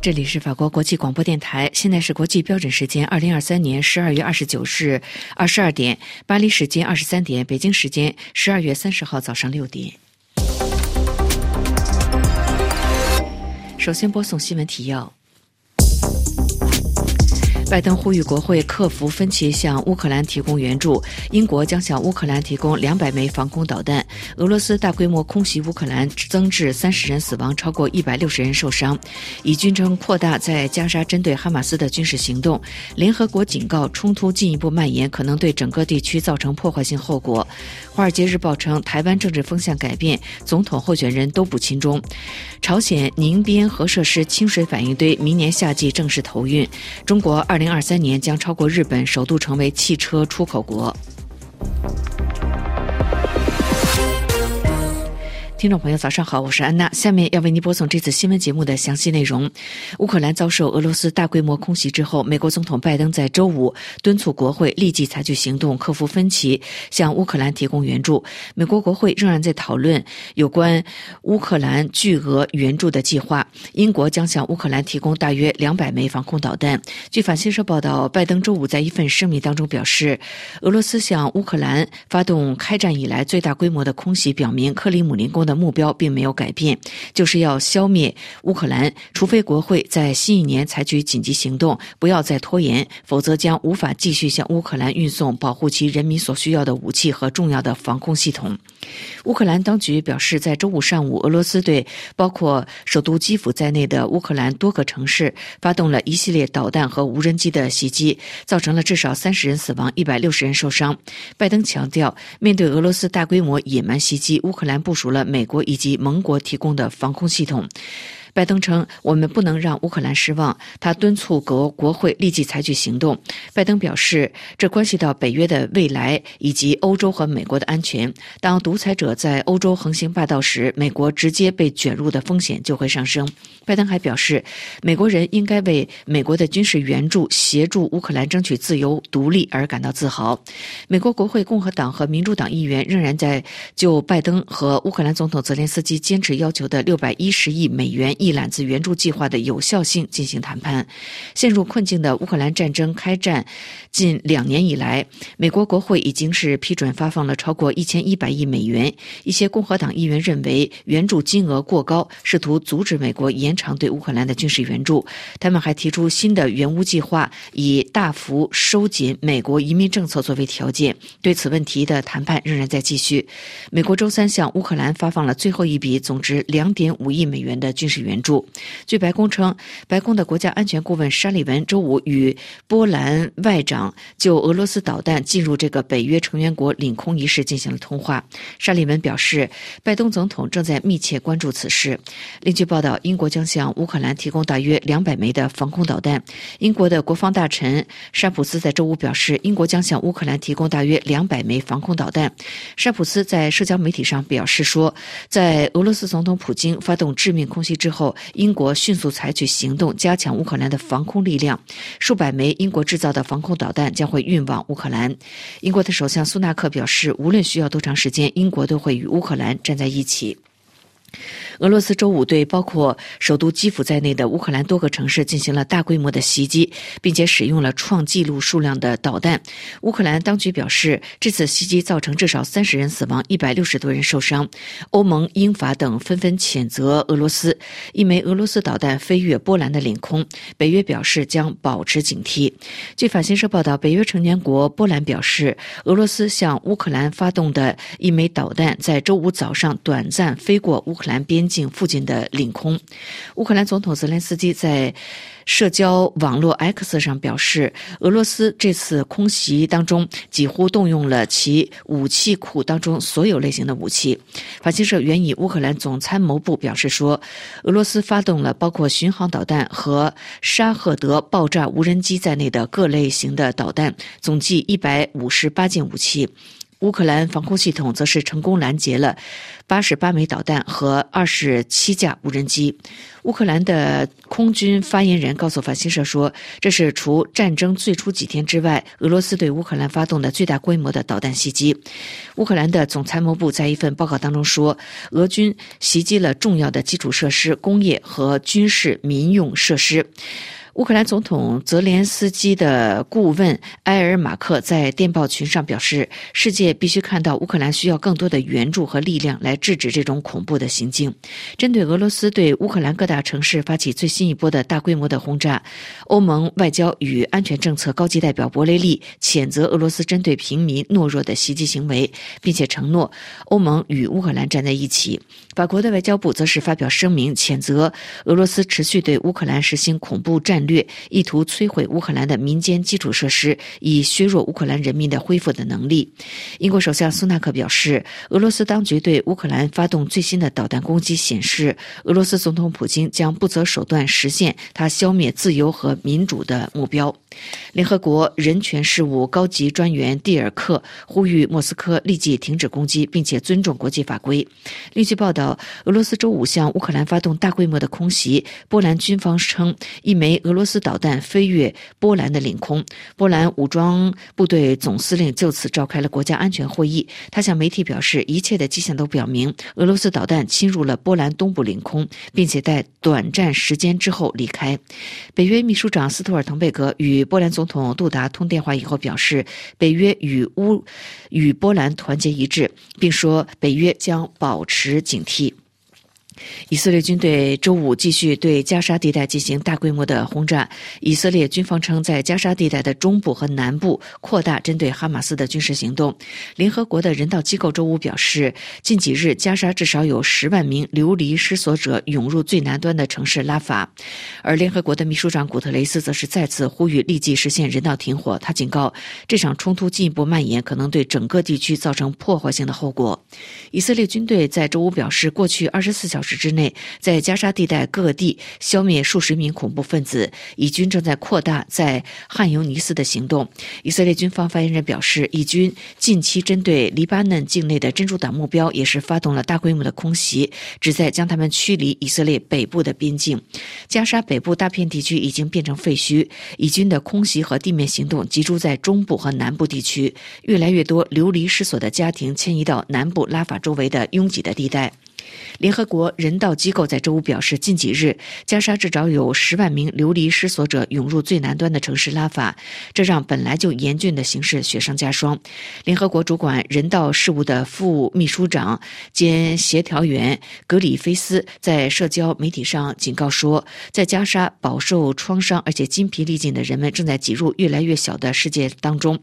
这里是法国国际广播电台，现在是国际标准时间二零二三年十二月二十九日二十二点，巴黎时间二十三点，北京时间十二月三十号早上六点。首先播送新闻提要。拜登呼吁国会克服分歧，向乌克兰提供援助。英国将向乌克兰提供两百枚防空导弹。俄罗斯大规模空袭乌克兰，增至三十人死亡，超过一百六十人受伤。以军称扩大在加沙针对哈马斯的军事行动。联合国警告，冲突进一步蔓延可能对整个地区造成破坏性后果。华尔街日报称，台湾政治风向改变，总统候选人都不亲中。朝鲜宁边核设施清水反应堆明年夏季正式投运。中国二零二三年将超过日本，首度成为汽车出口国。听众朋友，早上好，我是安娜。下面要为您播送这次新闻节目的详细内容。乌克兰遭受俄罗斯大规模空袭之后，美国总统拜登在周五敦促国会立即采取行动，克服分歧，向乌克兰提供援助。美国国会仍然在讨论有关乌克兰巨额援助的计划。英国将向乌克兰提供大约两百枚防空导弹。据法新社报道，拜登周五在一份声明当中表示，俄罗斯向乌克兰发动开战以来最大规模的空袭，表明克里姆林宫。的目标并没有改变，就是要消灭乌克兰，除非国会在新一年采取紧急行动，不要再拖延，否则将无法继续向乌克兰运送保护其人民所需要的武器和重要的防空系统。乌克兰当局表示，在周五上午，俄罗斯对包括首都基辅在内的乌克兰多个城市发动了一系列导弹和无人机的袭击，造成了至少三十人死亡，一百六十人受伤。拜登强调，面对俄罗斯大规模野蛮袭击，乌克兰部署了美。美国以及盟国提供的防空系统。拜登称：“我们不能让乌克兰失望。”他敦促国国会立即采取行动。拜登表示，这关系到北约的未来以及欧洲和美国的安全。当独裁者在欧洲横行霸道时，美国直接被卷入的风险就会上升。拜登还表示，美国人应该为美国的军事援助协助乌克兰争取自由独立而感到自豪。美国国会共和党和民主党议员仍然在就拜登和乌克兰总统泽连斯基坚持要求的六百一十亿美元一揽子援助计划的有效性进行谈判。陷入困境的乌克兰战争开战近两年以来，美国国会已经是批准发放了超过一千一百亿美元。一些共和党议员认为援助金额过高，试图阻止美国延长对乌克兰的军事援助。他们还提出新的援乌计划，以大幅收紧美国移民政策作为条件。对此问题的谈判仍然在继续。美国周三向乌克兰发放了最后一笔总值两点五亿美元的军事援。援助。据白宫称，白宫的国家安全顾问沙利文周五与波兰外长就俄罗斯导弹进入这个北约成员国领空一事进行了通话。沙利文表示，拜登总统正在密切关注此事。另据报道，英国将向乌克兰提供大约两百枚的防空导弹。英国的国防大臣沙普斯在周五表示，英国将向乌克兰提供大约两百枚防空导弹。沙普斯在社交媒体上表示说，在俄罗斯总统普京发动致命空袭之后。后，英国迅速采取行动，加强乌克兰的防空力量。数百枚英国制造的防空导弹将会运往乌克兰。英国的首相苏纳克表示，无论需要多长时间，英国都会与乌克兰站在一起。俄罗斯周五对包括首都基辅在内的乌克兰多个城市进行了大规模的袭击，并且使用了创纪录数量的导弹。乌克兰当局表示，这次袭击造成至少三十人死亡，一百六十多人受伤。欧盟、英法等纷纷谴责俄罗斯。一枚俄罗斯导弹飞越波兰的领空，北约表示将保持警惕。据法新社报道，北约成员国波兰表示，俄罗斯向乌克兰发动的一枚导弹在周五早上短暂飞过乌克兰边。境附近的领空，乌克兰总统泽连斯基在社交网络 X 上表示，俄罗斯这次空袭当中几乎动用了其武器库当中所有类型的武器。法新社援引乌克兰总参谋部表示说，俄罗斯发动了包括巡航导弹和沙赫德爆炸无人机在内的各类型的导弹，总计一百五十八件武器。乌克兰防空系统则是成功拦截了八十八枚导弹和二十七架无人机。乌克兰的空军发言人告诉法新社说：“这是除战争最初几天之外，俄罗斯对乌克兰发动的最大规模的导弹袭击。”乌克兰的总参谋部在一份报告当中说：“俄军袭击了重要的基础设施、工业和军事民用设施。”乌克兰总统泽连斯基的顾问埃尔马克在电报群上表示：“世界必须看到乌克兰需要更多的援助和力量来制止这种恐怖的行径。”针对俄罗斯对乌克兰各大城市发起最新一波的大规模的轰炸，欧盟外交与安全政策高级代表博雷利谴责俄罗斯针对平民懦弱的袭击行为，并且承诺欧盟与乌克兰站在一起。法国的外交部则是发表声明，谴责俄罗斯持续对乌克兰实行恐怖战略，意图摧毁乌克兰的民间基础设施，以削弱乌克兰人民的恢复的能力。英国首相苏纳克表示，俄罗斯当局对乌克兰发动最新的导弹攻击，显示俄罗斯总统普京将不择手段实现他消灭自由和民主的目标。联合国人权事务高级专员蒂尔克呼吁莫斯科立即停止攻击，并且尊重国际法规。另据报道，俄罗斯周五向乌克兰发动大规模的空袭。波兰军方称，一枚俄罗斯导弹飞越波兰的领空。波兰武装部队总司令就此召开了国家安全会议。他向媒体表示，一切的迹象都表明，俄罗斯导弹侵入了波兰东部领空，并且在短暂时间之后离开。北约秘书长斯托尔滕贝格与波兰总统杜达通电话以后表示，北约与乌与波兰团结一致，并说北约将保持警惕。以色列军队周五继续对加沙地带进行大规模的轰炸。以色列军方称，在加沙地带的中部和南部扩大针对哈马斯的军事行动。联合国的人道机构周五表示，近几日加沙至少有十万名流离失所者涌入最南端的城市拉法。而联合国的秘书长古特雷斯则是再次呼吁立即实现人道停火。他警告，这场冲突进一步蔓延可能对整个地区造成破坏性的后果。以色列军队在周五表示，过去二十四小时。时之内，在加沙地带各地消灭数十名恐怖分子。以军正在扩大在汉尤尼斯的行动。以色列军方发言人表示，以军近期针对黎巴嫩境内的真主党目标也是发动了大规模的空袭，旨在将他们驱离以色列北部的边境。加沙北部大片地区已经变成废墟。以军的空袭和地面行动集中在中部和南部地区，越来越多流离失所的家庭迁移到南部拉法周围的拥挤的地带。联合国人道机构在周五表示，近几日加沙至少有十万名流离失所者涌入最南端的城市拉法，这让本来就严峻的形势雪上加霜。联合国主管人道事务的副秘书长兼协调员格里菲斯在社交媒体上警告说，在加沙饱受创伤而且筋疲力尽的人们正在挤入越来越小的世界当中。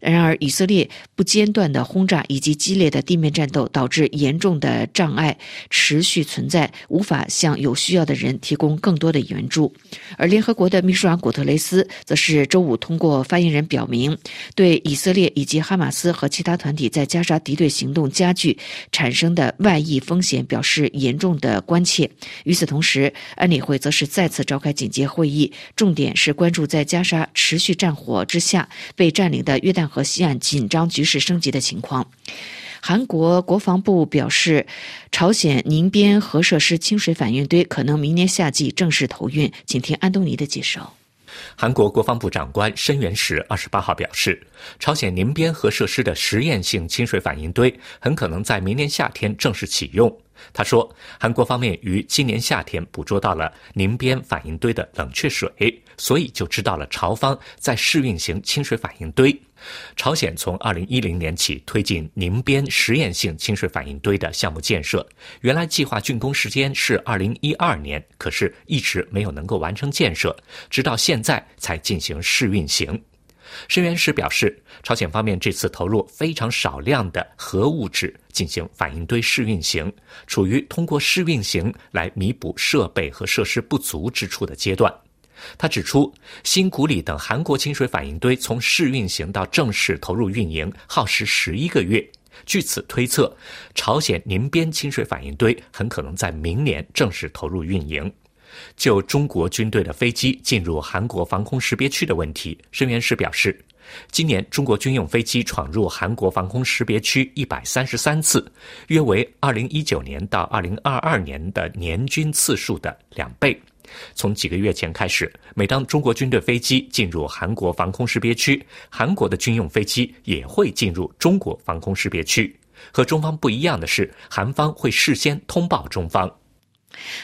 然而，以色列不间断的轰炸以及激烈的地面战斗导致严重的障碍。持续存在，无法向有需要的人提供更多的援助。而联合国的秘书长古特雷斯则是周五通过发言人表明，对以色列以及哈马斯和其他团体在加沙敌对行动加剧产生的外溢风险表示严重的关切。与此同时，安理会则是再次召开紧急会议，重点是关注在加沙持续战火之下被占领的约旦河西岸紧张局势升级的情况。韩国国防部表示，朝鲜宁边核设施清水反应堆可能明年夏季正式投运。请听安东尼的介绍。韩国国防部长官申元石二十八号表示，朝鲜宁边核设施的实验性清水反应堆很可能在明年夏天正式启用。他说，韩国方面于今年夏天捕捉到了宁边反应堆的冷却水，所以就知道了朝方在试运行清水反应堆。朝鲜从二零一零年起推进宁边实验性清水反应堆的项目建设，原来计划竣工时间是二零一二年，可是一直没有能够完成建设，直到现在才进行试运行。申元石表示，朝鲜方面这次投入非常少量的核物质进行反应堆试运行，处于通过试运行来弥补设备和设施不足之处的阶段。他指出，新古里等韩国清水反应堆从试运行到正式投入运营耗时十一个月，据此推测，朝鲜宁边清水反应堆很可能在明年正式投入运营。就中国军队的飞机进入韩国防空识别区的问题，申元石表示，今年中国军用飞机闯入韩国防空识别区一百三十三次，约为二零一九年到二零二二年的年均次数的两倍。从几个月前开始，每当中国军队飞机进入韩国防空识别区，韩国的军用飞机也会进入中国防空识别区。和中方不一样的是，韩方会事先通报中方。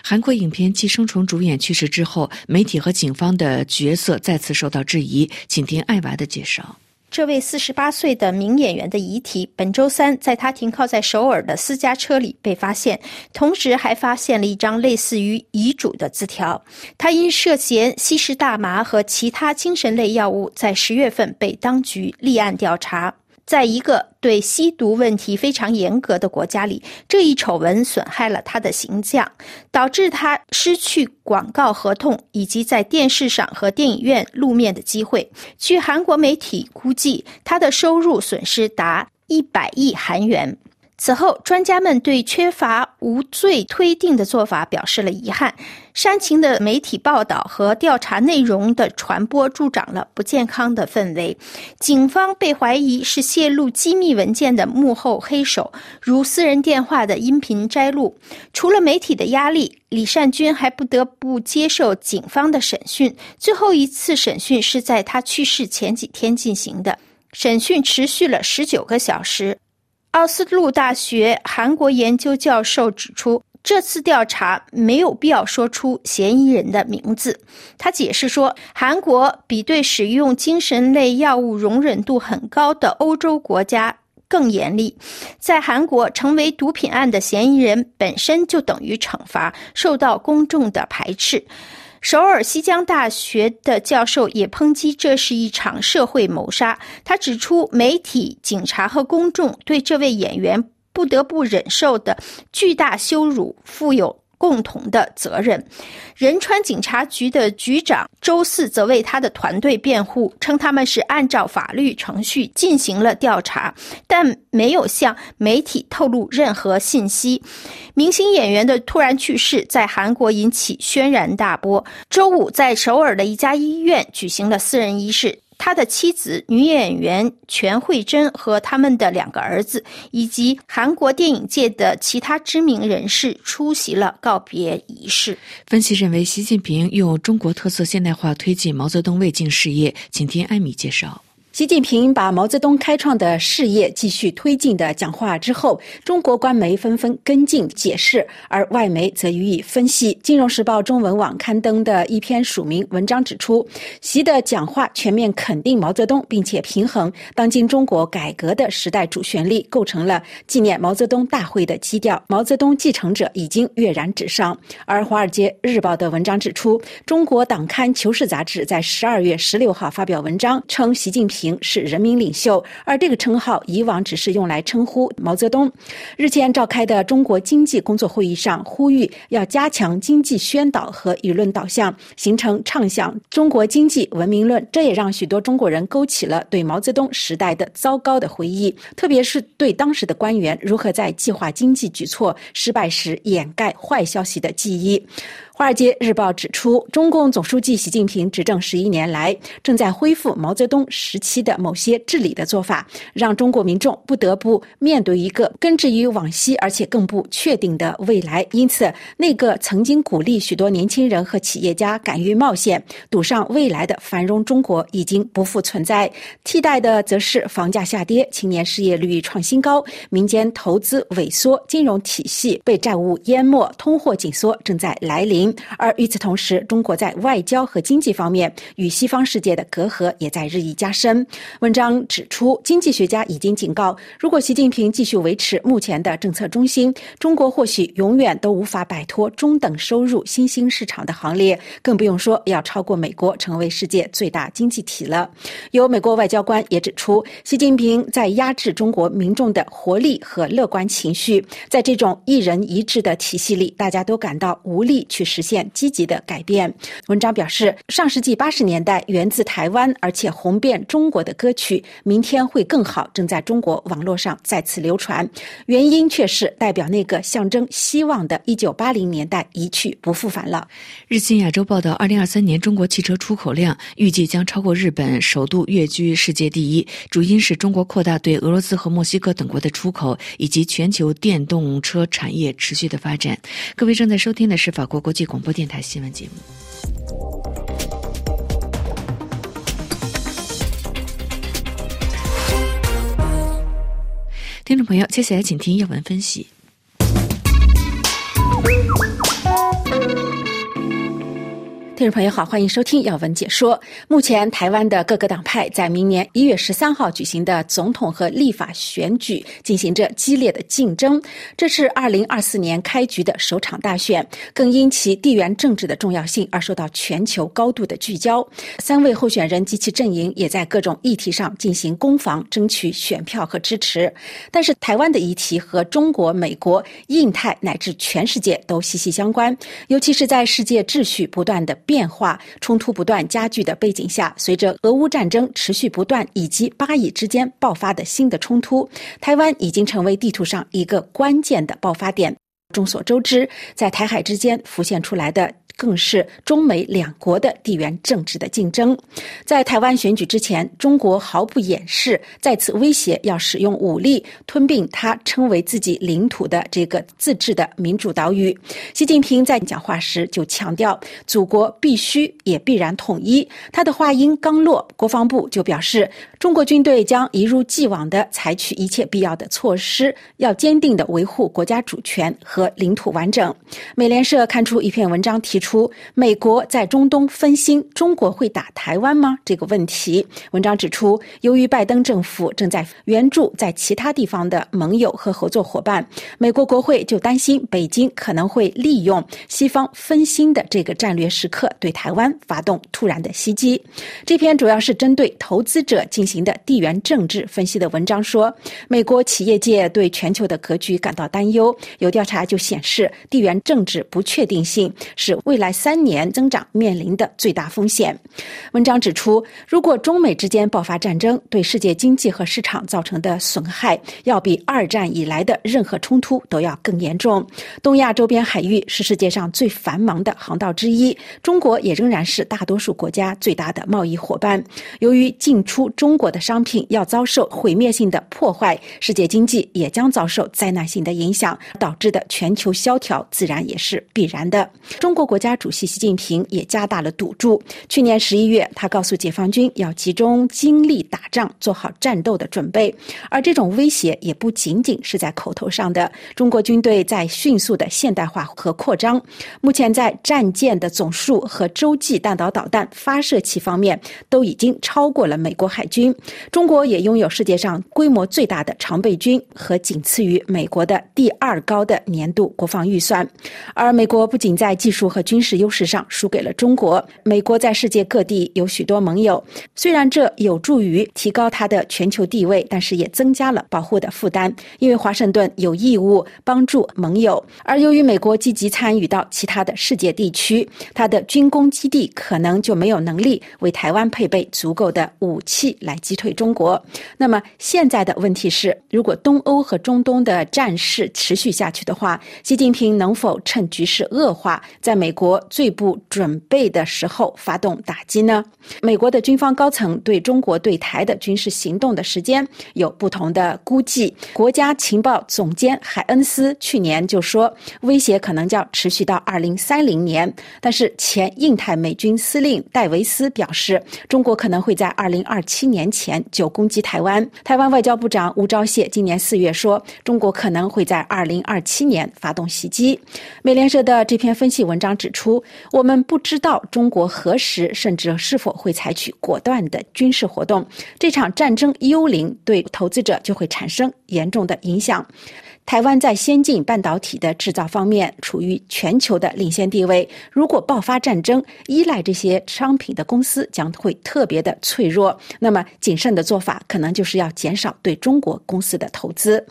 韩国影片《寄生虫》主演去世之后，媒体和警方的角色再次受到质疑。请听艾娃的介绍。这位四十八岁的名演员的遗体，本周三在他停靠在首尔的私家车里被发现，同时还发现了一张类似于遗嘱的字条。他因涉嫌吸食大麻和其他精神类药物，在十月份被当局立案调查。在一个对吸毒问题非常严格的国家里，这一丑闻损害了他的形象，导致他失去广告合同以及在电视上和电影院露面的机会。据韩国媒体估计，他的收入损失达一百亿韩元。此后，专家们对缺乏无罪推定的做法表示了遗憾。煽情的媒体报道和调查内容的传播助长了不健康的氛围。警方被怀疑是泄露机密文件的幕后黑手，如私人电话的音频摘录。除了媒体的压力，李善均还不得不接受警方的审讯。最后一次审讯是在他去世前几天进行的，审讯持续了十九个小时。奥斯陆大学韩国研究教授指出，这次调查没有必要说出嫌疑人的名字。他解释说，韩国比对使用精神类药物容忍度很高的欧洲国家更严厉。在韩国，成为毒品案的嫌疑人本身就等于惩罚，受到公众的排斥。首尔西江大学的教授也抨击这是一场社会谋杀。他指出，媒体、警察和公众对这位演员不得不忍受的巨大羞辱负有。共同的责任。仁川警察局的局长周四则为他的团队辩护，称他们是按照法律程序进行了调查，但没有向媒体透露任何信息。明星演员的突然去世在韩国引起轩然大波。周五，在首尔的一家医院举行了私人仪式。他的妻子女演员全慧珍和他们的两个儿子，以及韩国电影界的其他知名人士出席了告别仪式。分析认为，习近平用中国特色现代化推进毛泽东未竟事业。请听艾米介绍。习近平把毛泽东开创的事业继续推进的讲话之后，中国官媒纷纷跟进解释，而外媒则予以分析。《金融时报》中文网刊登的一篇署名文章指出，习的讲话全面肯定毛泽东，并且平衡当今中国改革的时代主旋律，构成了纪念毛泽东大会的基调。毛泽东继承者已经跃然纸上。而《华尔街日报》的文章指出，中国党刊《求是》杂志在十二月十六号发表文章，称习近平。是人民领袖，而这个称号以往只是用来称呼毛泽东。日前召开的中国经济工作会议上，呼吁要加强经济宣导和舆论导向，形成畅想中国经济文明论。这也让许多中国人勾起了对毛泽东时代的糟糕的回忆，特别是对当时的官员如何在计划经济举措失败时掩盖坏消息的记忆。《华尔街日报》指出，中共总书记习近平执政十一年来，正在恢复毛泽东时期的某些治理的做法，让中国民众不得不面对一个根植于往昔而且更不确定的未来。因此，那个曾经鼓励许多年轻人和企业家敢于冒险、赌上未来的繁荣中国已经不复存在，替代的则是房价下跌、青年失业率创新高、民间投资萎缩、金融体系被债务淹没、通货紧缩正在来临。而与此同时，中国在外交和经济方面与西方世界的隔阂也在日益加深。文章指出，经济学家已经警告，如果习近平继续维持目前的政策中心，中国或许永远都无法摆脱中等收入新兴市场的行列，更不用说要超过美国成为世界最大经济体了。有美国外交官也指出，习近平在压制中国民众的活力和乐观情绪，在这种一人一制的体系里，大家都感到无力去。实现积极的改变。文章表示，上世纪八十年代源自台湾，而且红遍中国的歌曲《明天会更好》正在中国网络上再次流传，原因却是代表那个象征希望的1980年代一去不复返了。日经亚洲报道，2023年中国汽车出口量预计将超过日本，首度跃居世界第一。主因是中国扩大对俄罗斯和墨西哥等国的出口，以及全球电动车产业持续的发展。各位正在收听的是法国国际广播电台新闻节目。听众朋友，接下来请听要闻分析。听众朋友好，欢迎收听要闻解说。目前，台湾的各个党派在明年一月十三号举行的总统和立法选举进行着激烈的竞争。这是二零二四年开局的首场大选，更因其地缘政治的重要性而受到全球高度的聚焦。三位候选人及其阵营也在各种议题上进行攻防，争取选票和支持。但是，台湾的议题和中国、美国、印太乃至全世界都息息相关，尤其是在世界秩序不断的。变化、冲突不断加剧的背景下，随着俄乌战争持续不断以及巴以之间爆发的新的冲突，台湾已经成为地图上一个关键的爆发点。众所周知，在台海之间浮现出来的。更是中美两国的地缘政治的竞争。在台湾选举之前，中国毫不掩饰，再次威胁要使用武力吞并他称为自己领土的这个自治的民主岛屿。习近平在讲话时就强调，祖国必须也必然统一。他的话音刚落，国防部就表示，中国军队将一如既往地采取一切必要的措施，要坚定地维护国家主权和领土完整。美联社刊出一篇文章提。出美国在中东分心，中国会打台湾吗？这个问题，文章指出，由于拜登政府正在援助在其他地方的盟友和合作伙伴，美国国会就担心北京可能会利用西方分心的这个战略时刻，对台湾发动突然的袭击。这篇主要是针对投资者进行的地缘政治分析的文章说，美国企业界对全球的格局感到担忧。有调查就显示，地缘政治不确定性是未来三年增长面临的最大风险。文章指出，如果中美之间爆发战争，对世界经济和市场造成的损害，要比二战以来的任何冲突都要更严重。东亚周边海域是世界上最繁忙的航道之一，中国也仍然是大多数国家最大的贸易伙伴。由于进出中国的商品要遭受毁灭性的破坏，世界经济也将遭受灾难性的影响，导致的全球萧条自然也是必然的。中国国。家主席习近平也加大了赌注。去年十一月，他告诉解放军要集中精力打仗，做好战斗的准备。而这种威胁也不仅仅是在口头上的。中国军队在迅速的现代化和扩张，目前在战舰的总数和洲际弹道导弹发射器方面都已经超过了美国海军。中国也拥有世界上规模最大的常备军和仅次于美国的第二高的年度国防预算。而美国不仅在技术和军军事优势上输给了中国。美国在世界各地有许多盟友，虽然这有助于提高它的全球地位，但是也增加了保护的负担。因为华盛顿有义务帮助盟友，而由于美国积极参与到其他的世界地区，它的军工基地可能就没有能力为台湾配备足够的武器来击退中国。那么现在的问题是，如果东欧和中东的战事持续下去的话，习近平能否趁局势恶化，在美国？最不准备的时候发动打击呢？美国的军方高层对中国对台的军事行动的时间有不同的估计。国家情报总监海恩斯去年就说，威胁可能将持续到二零三零年。但是前印太美军司令戴维斯表示，中国可能会在二零二七年年前就攻击台湾。台湾外交部长吴钊燮今年四月说，中国可能会在二零二七年发动袭击。美联社的这篇分析文章指。出，我们不知道中国何时甚至是否会采取果断的军事活动。这场战争幽灵对投资者就会产生严重的影响。台湾在先进半导体的制造方面处于全球的领先地位。如果爆发战争，依赖这些商品的公司将会特别的脆弱。那么，谨慎的做法可能就是要减少对中国公司的投资。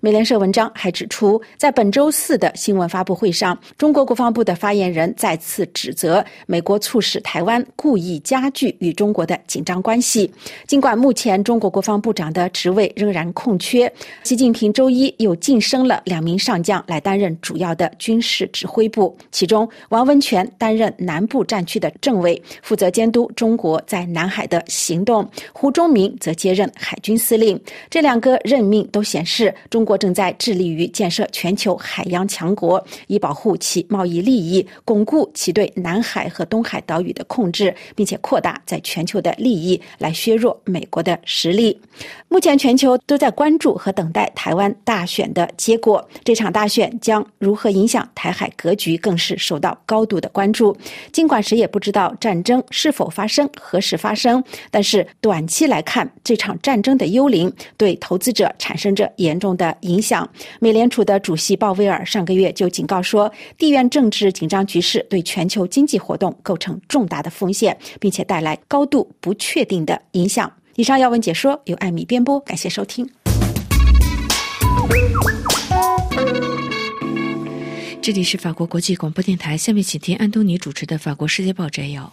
美联社文章还指出，在本周四的新闻发布会上，中国国防部的发言人再次指责美国促使台湾故意加剧与中国的紧张关系。尽管目前中国国防部长的职位仍然空缺，习近平周一又晋升了两名上将来担任主要的军事指挥部，其中王文全担任南部战区的政委，负责监督中国在南海的行动；胡忠明则接任海军司令。这两个任命都显示中国。正在致力于建设全球海洋强国，以保护其贸易利益，巩固其对南海和东海岛屿的控制，并且扩大在全球的利益，来削弱美国的实力。目前，全球都在关注和等待台湾大选的结果。这场大选将如何影响台海格局，更是受到高度的关注。尽管谁也不知道战争是否发生、何时发生，但是短期期来看，这场战争的幽灵对投资者产生着严重的。影响。美联储的主席鲍威尔上个月就警告说，地缘政治紧张局势对全球经济活动构成重大的风险，并且带来高度不确定的影响。以上要闻解说由艾米编播，感谢收听。这里是法国国际广播电台，下面请听安东尼主持的《法国世界报》摘要。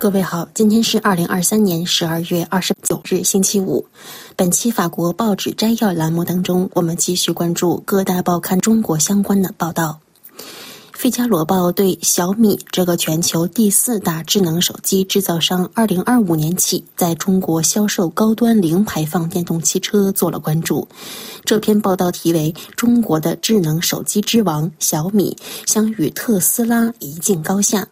各位好，今天是二零二三年十二月二十九日，星期五。本期法国报纸摘要栏目当中，我们继续关注各大报刊中国相关的报道。《费加罗报》对小米这个全球第四大智能手机制造商，二零二五年起在中国销售高端零排放电动汽车做了关注。这篇报道题为《中国的智能手机之王小米将与特斯拉一竞高下》。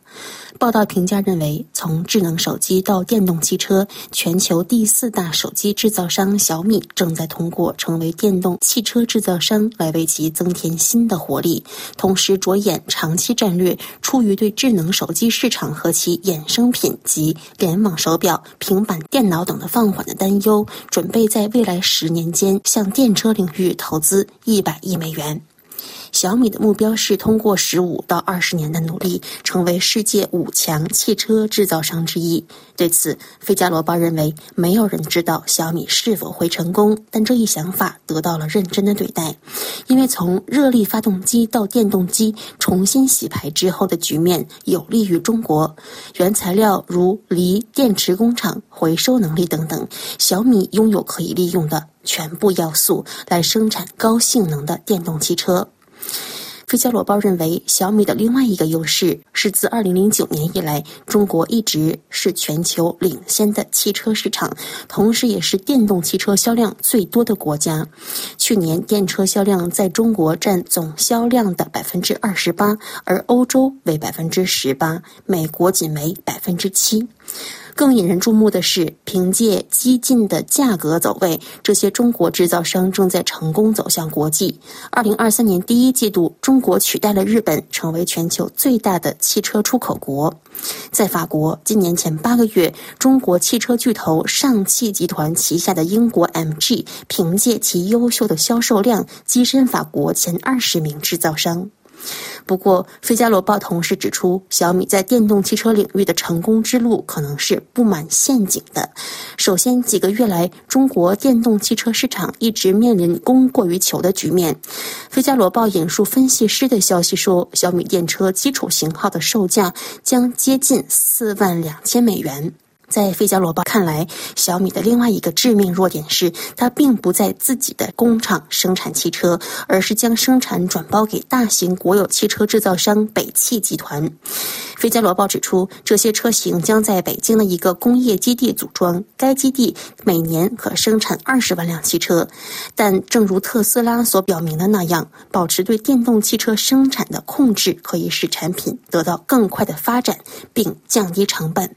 报道评价认为，从智能手机到电动汽车，全球第四大手机制造商小米正在通过成为电动汽车制造商来为其增添新的活力，同时着眼长期战略。出于对智能手机市场和其衍生品及联网手表、平板电脑等的放缓的担忧，准备在未来十年间向电车领域投资一百亿美元。小米的目标是通过十五到二十年的努力，成为世界五强汽车制造商之一。对此，《费加罗报》认为，没有人知道小米是否会成功，但这一想法得到了认真的对待，因为从热力发动机到电动机重新洗牌之后的局面有利于中国。原材料如锂电池工厂、回收能力等等，小米拥有可以利用的全部要素来生产高性能的电动汽车。《费加罗报》认为，小米的另外一个优势是自2009年以来，中国一直是全球领先的汽车市场，同时也是电动汽车销量最多的国家。去年电车销量在中国占总销量的百分之二十八，而欧洲为百分之十八，美国仅为百分之七。更引人注目的是，凭借激进的价格走位，这些中国制造商正在成功走向国际。二零二三年第一季度，中国取代了日本，成为全球最大的汽车出口国。在法国，今年前八个月，中国汽车巨头上汽集团旗下的英国 MG，凭借其优秀的销售量，跻身法国前二十名制造商。不过，《费加罗报》同时指出，小米在电动汽车领域的成功之路可能是布满陷阱的。首先，几个月来，中国电动汽车市场一直面临供过于求的局面。《费加罗报》引述分析师的消息说，小米电车基础型号的售价将接近四万两千美元。在费加罗报看来，小米的另外一个致命弱点是，它并不在自己的工厂生产汽车，而是将生产转包给大型国有汽车制造商北汽集团。费加罗报指出，这些车型将在北京的一个工业基地组装，该基地每年可生产二十万辆汽车。但正如特斯拉所表明的那样，保持对电动汽车生产的控制，可以使产品得到更快的发展，并降低成本。《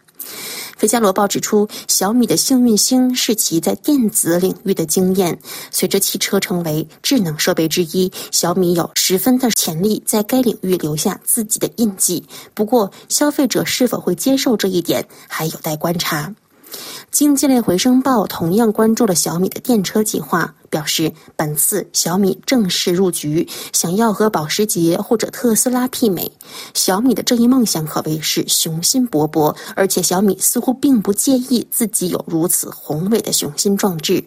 费加罗报》指出，小米的幸运星是其在电子领域的经验。随着汽车成为智能设备之一，小米有十分的潜力在该领域留下自己的印记。不过，消费者是否会接受这一点，还有待观察。《经济类回声报》同样关注了小米的电车计划。表示，本次小米正式入局，想要和保时捷或者特斯拉媲美。小米的这一梦想可谓是雄心勃勃，而且小米似乎并不介意自己有如此宏伟的雄心壮志。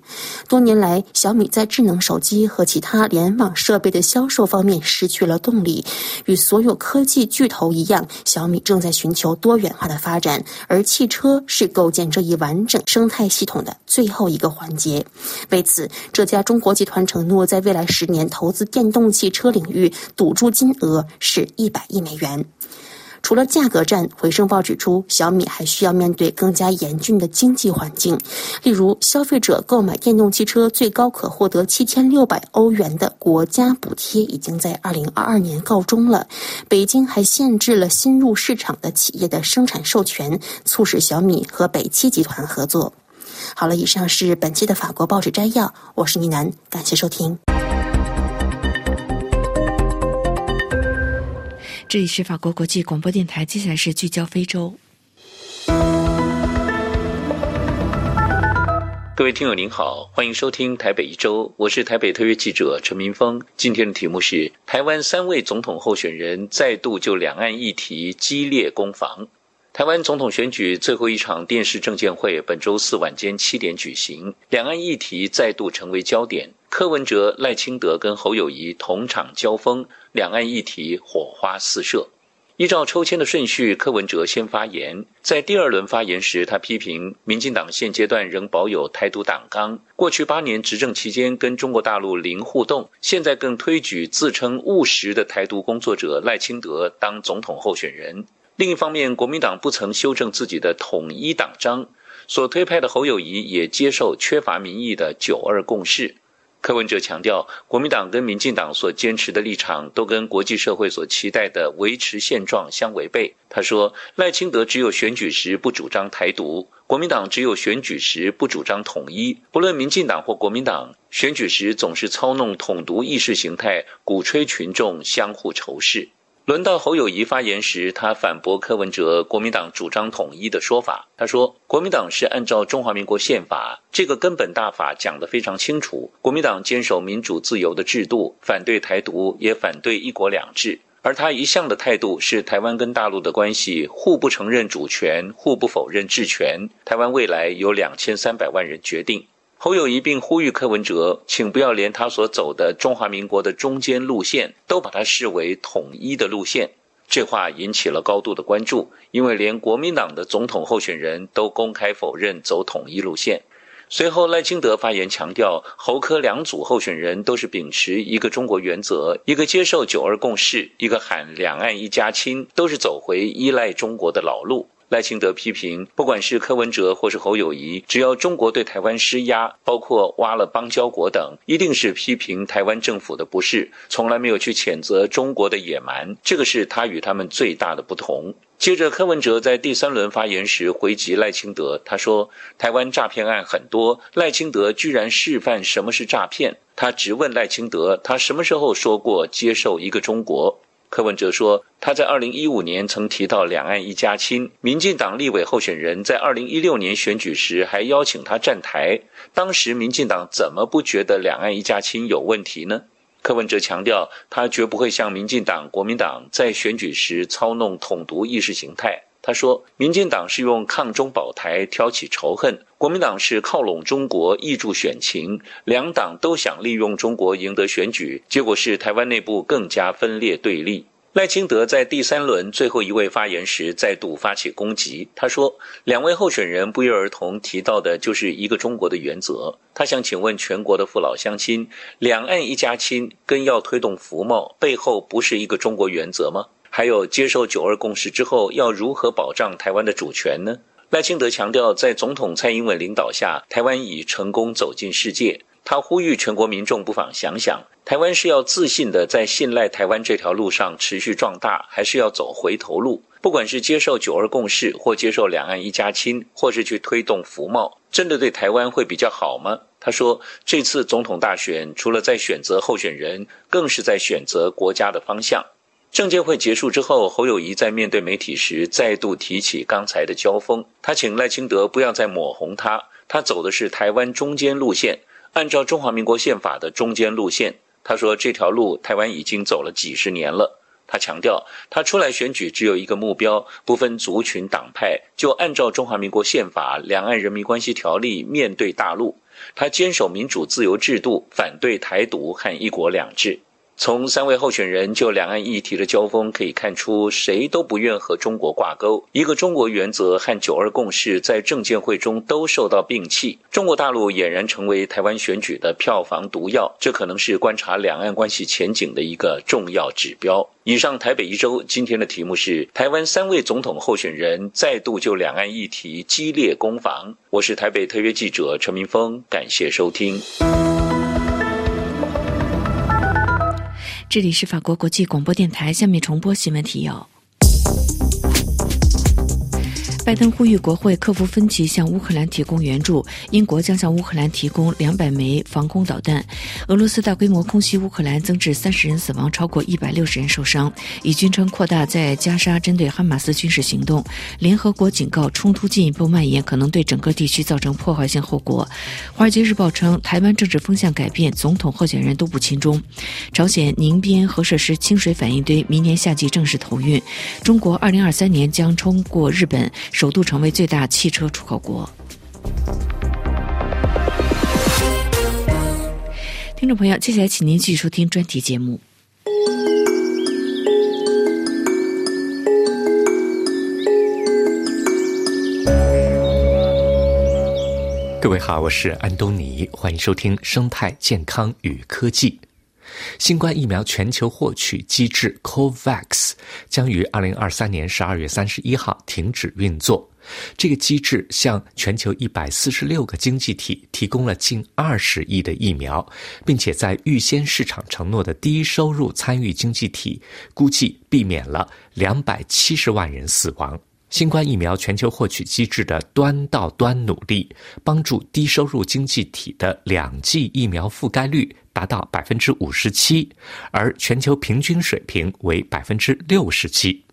多年来，小米在智能手机和其他联网设备的销售方面失去了动力。与所有科技巨头一样，小米正在寻求多元化的发展，而汽车是构建这一完整生态系统的最后一个环节。为此，这家中国集团承诺在未来十年投资电动汽车领域，赌注金额是一百亿美元。除了价格战，回声报指出，小米还需要面对更加严峻的经济环境。例如，消费者购买电动汽车最高可获得七千六百欧元的国家补贴，已经在二零二二年告终了。北京还限制了新入市场的企业的生产授权，促使小米和北汽集团合作。好了，以上是本期的法国报纸摘要，我是倪楠，感谢收听。这里是法国国际广播电台，接下来是聚焦非洲。各位听友您好，欢迎收听台北一周，我是台北特约记者陈明峰。今天的题目是：台湾三位总统候选人再度就两岸议题激烈攻防。台湾总统选举最后一场电视政见会本周四晚间七点举行，两岸议题再度成为焦点。柯文哲、赖清德跟侯友谊同场交锋，两岸议题火花四射。依照抽签的顺序，柯文哲先发言。在第二轮发言时，他批评民进党现阶段仍保有台独党纲，过去八年执政期间跟中国大陆零互动，现在更推举自称务实的台独工作者赖清德当总统候选人。另一方面，国民党不曾修正自己的统一党章，所推派的侯友谊也接受缺乏民意的九二共识。柯文哲强调，国民党跟民进党所坚持的立场都跟国际社会所期待的维持现状相违背。他说，赖清德只有选举时不主张台独，国民党只有选举时不主张统一。不论民进党或国民党，选举时总是操弄统独意识形态，鼓吹群众相互仇视。轮到侯友谊发言时，他反驳柯文哲国民党主张统一的说法。他说：“国民党是按照中华民国宪法这个根本大法讲得非常清楚，国民党坚守民主自由的制度，反对台独，也反对一国两制。而他一向的态度是，台湾跟大陆的关系互不承认主权，互不否认治权，台湾未来由两千三百万人决定。”侯友谊并呼吁柯文哲，请不要连他所走的中华民国的中间路线都把它视为统一的路线。这话引起了高度的关注，因为连国民党的总统候选人都公开否认走统一路线。随后，赖清德发言强调，侯科两组候选人都是秉持一个中国原则，一个接受九二共识，一个喊两岸一家亲，都是走回依赖中国的老路。赖清德批评，不管是柯文哲或是侯友谊，只要中国对台湾施压，包括挖了邦交国等，一定是批评台湾政府的不是，从来没有去谴责中国的野蛮。这个是他与他们最大的不同。接着，柯文哲在第三轮发言时回击赖清德，他说：“台湾诈骗案很多，赖清德居然示范什么是诈骗。”他直问赖清德：“他什么时候说过接受一个中国？”柯文哲说，他在二零一五年曾提到两岸一家亲，民进党立委候选人在二零一六年选举时还邀请他站台，当时民进党怎么不觉得两岸一家亲有问题呢？柯文哲强调，他绝不会像民进党、国民党在选举时操弄统独意识形态。他说，民进党是用抗中保台挑起仇恨，国民党是靠拢中国挹注选情，两党都想利用中国赢得选举，结果是台湾内部更加分裂对立。赖清德在第三轮最后一位发言时再度发起攻击，他说，两位候选人不约而同提到的就是一个中国的原则。他想请问全国的父老乡亲，两岸一家亲跟要推动服贸背后不是一个中国原则吗？还有接受九二共识之后，要如何保障台湾的主权呢？赖清德强调，在总统蔡英文领导下，台湾已成功走进世界。他呼吁全国民众不妨想想，台湾是要自信的在信赖台湾这条路上持续壮大，还是要走回头路？不管是接受九二共识，或接受两岸一家亲，或是去推动服贸，真的对台湾会比较好吗？他说，这次总统大选除了在选择候选人，更是在选择国家的方向。政监会结束之后，侯友谊在面对媒体时再度提起刚才的交锋。他请赖清德不要再抹红他，他走的是台湾中间路线，按照中华民国宪法的中间路线。他说：“这条路台湾已经走了几十年了。”他强调，他出来选举只有一个目标，不分族群党派，就按照中华民国宪法、两岸人民关系条例面对大陆。他坚守民主自由制度，反对台独和一国两制。从三位候选人就两岸议题的交锋可以看出，谁都不愿和中国挂钩。一个中国原则和九二共识在政见会中都受到摒弃。中国大陆俨然成为台湾选举的票房毒药，这可能是观察两岸关系前景的一个重要指标。以上台北一周今天的题目是：台湾三位总统候选人再度就两岸议题激烈攻防。我是台北特约记者陈明峰，感谢收听。这里是法国国际广播电台，下面重播新闻提要。拜登呼吁国会克服分歧，向乌克兰提供援助。英国将向乌克兰提供两百枚防空导弹。俄罗斯大规模空袭乌克兰，增至三十人死亡，超过一百六十人受伤。以军称扩大在加沙针对哈马斯军事行动。联合国警告，冲突进一步蔓延，可能对整个地区造成破坏性后果。华尔街日报称，台湾政治风向改变，总统候选人都不亲中。朝鲜宁边核设施清水反应堆明年夏季正式投运。中国二零二三年将冲过日本。首度成为最大汽车出口国。听众朋友，接下来请您继续收听专题节目。各位好，我是安东尼，欢迎收听生态健康与科技。新冠疫苗全球获取机制 COVAX 将于二零二三年十二月三十一号停止运作。这个机制向全球一百四十六个经济体提供了近二十亿的疫苗，并且在预先市场承诺的低收入参与经济体，估计避免了两百七十万人死亡。新冠疫苗全球获取机制的端到端努力，帮助低收入经济体的两剂疫苗覆盖率达到百分之五十七，而全球平均水平为百分之六十七。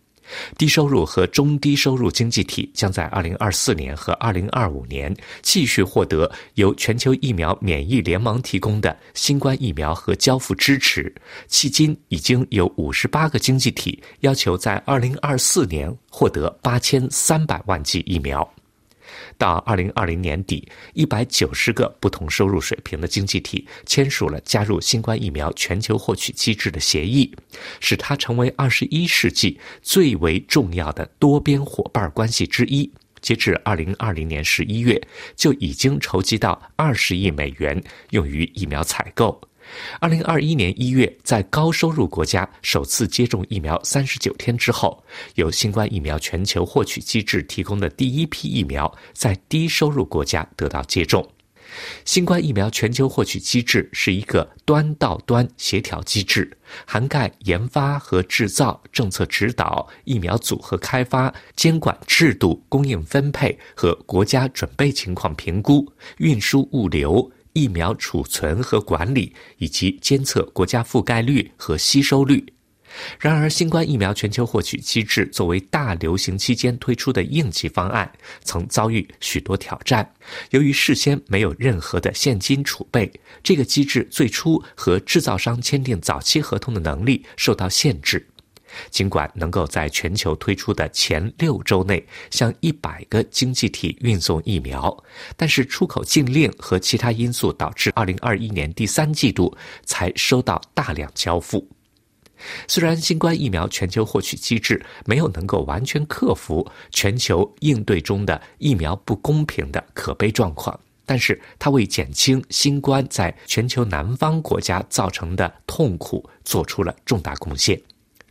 低收入和中低收入经济体将在二零二四年和二零二五年继续获得由全球疫苗免疫联盟提供的新冠疫苗和交付支持。迄今已经有五十八个经济体要求在二零二四年获得八千三百万剂疫苗。到二零二零年底，一百九十个不同收入水平的经济体签署了加入新冠疫苗全球获取机制的协议，使它成为二十一世纪最为重要的多边伙伴关系之一。截至二零二零年十一月，就已经筹集到二十亿美元用于疫苗采购。二零二一年一月，在高收入国家首次接种疫苗三十九天之后，由新冠疫苗全球获取机制提供的第一批疫苗在低收入国家得到接种。新冠疫苗全球获取机制是一个端到端协调机制，涵盖研发和制造、政策指导、疫苗组合开发、监管制度、供应分配和国家准备情况评估、运输物流。疫苗储存和管理，以及监测国家覆盖率和吸收率。然而，新冠疫苗全球获取机制作为大流行期间推出的应急方案，曾遭遇许多挑战。由于事先没有任何的现金储备，这个机制最初和制造商签订早期合同的能力受到限制。尽管能够在全球推出的前六周内向一百个经济体运送疫苗，但是出口禁令和其他因素导致二零二一年第三季度才收到大量交付。虽然新冠疫苗全球获取机制没有能够完全克服全球应对中的疫苗不公平的可悲状况，但是它为减轻新冠在全球南方国家造成的痛苦做出了重大贡献。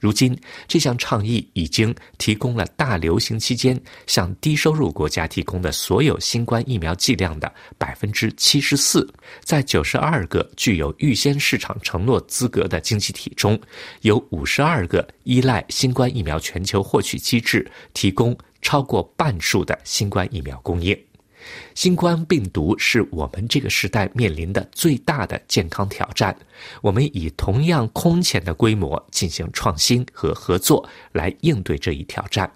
如今，这项倡议已经提供了大流行期间向低收入国家提供的所有新冠疫苗剂量的百分之七十四。在九十二个具有预先市场承诺资格的经济体中，有五十二个依赖新冠疫苗全球获取机制提供超过半数的新冠疫苗供应。新冠病毒是我们这个时代面临的最大的健康挑战。我们以同样空前的规模进行创新和合作来应对这一挑战。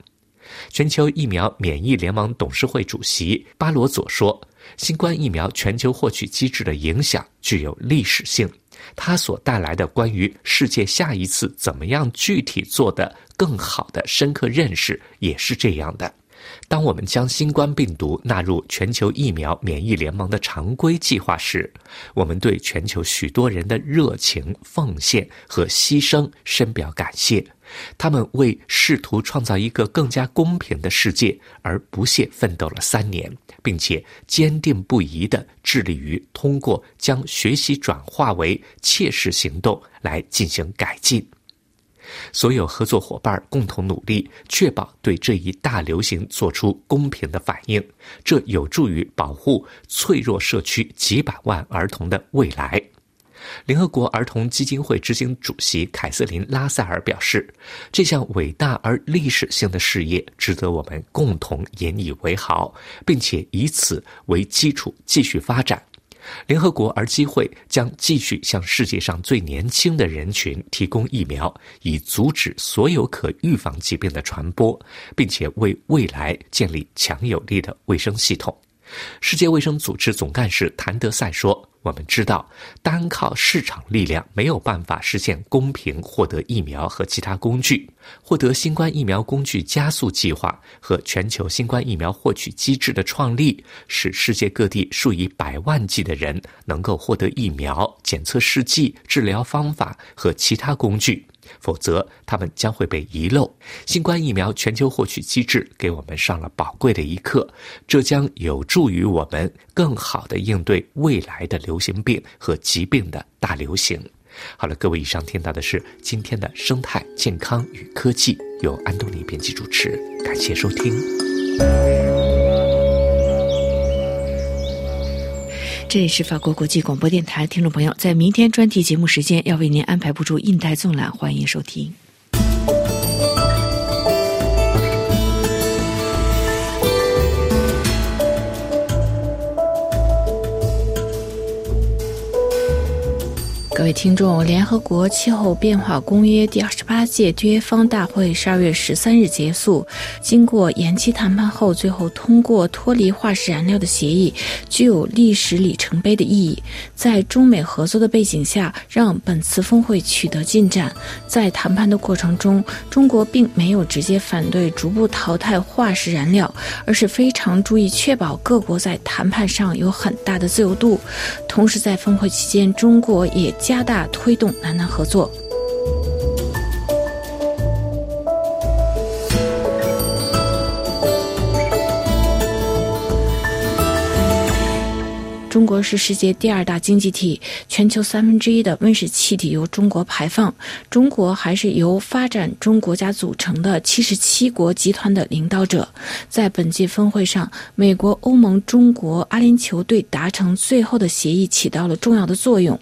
全球疫苗免疫联盟董事会主席巴罗佐说：“新冠疫苗全球获取机制的影响具有历史性，它所带来的关于世界下一次怎么样具体做得更好的深刻认识也是这样的。当我们将新冠病毒纳入全球疫苗免疫联盟的常规计划时，我们对全球许多人的热情、奉献和牺牲深表感谢。他们为试图创造一个更加公平的世界而不懈奋斗了三年，并且坚定不移地致力于通过将学习转化为切实行动来进行改进。所有合作伙伴共同努力，确保对这一大流行做出公平的反应。这有助于保护脆弱社区几百万儿童的未来。联合国儿童基金会执行主席凯瑟琳·拉塞尔表示：“这项伟大而历史性的事业值得我们共同引以为豪，并且以此为基础继续发展。”联合国儿基会将继续向世界上最年轻的人群提供疫苗，以阻止所有可预防疾病的传播，并且为未来建立强有力的卫生系统。世界卫生组织总干事谭德赛说。我们知道，单靠市场力量没有办法实现公平获得疫苗和其他工具。获得新冠疫苗工具加速计划和全球新冠疫苗获取机制的创立，使世界各地数以百万计的人能够获得疫苗、检测试剂、治疗方法和其他工具。否则，他们将会被遗漏。新冠疫苗全球获取机制给我们上了宝贵的一课，这将有助于我们更好地应对未来的流行病和疾病的大流行。好了，各位，以上听到的是今天的生态健康与科技，由安东尼编辑主持，感谢收听。这里是法国国际广播电台，听众朋友，在明天专题节目时间要为您安排播出印太纵览，欢迎收听。各位听众，联合国气候变化公约第二十八届缔约方大会十二月十三日结束，经过延期谈判后，最后通过脱离化石燃料的协议，具有历史里程碑的意义。在中美合作的背景下，让本次峰会取得进展。在谈判的过程中，中国并没有直接反对逐步淘汰化石燃料，而是非常注意确保各国在谈判上有很大的自由度。同时，在峰会期间，中国也。加大推动南南合作。中国是世界第二大经济体，全球三分之一的温室气体由中国排放。中国还是由发展中国家组成的七十七国集团的领导者。在本届峰会上，美国、欧盟、中国、阿联酋对达成最后的协议起到了重要的作用。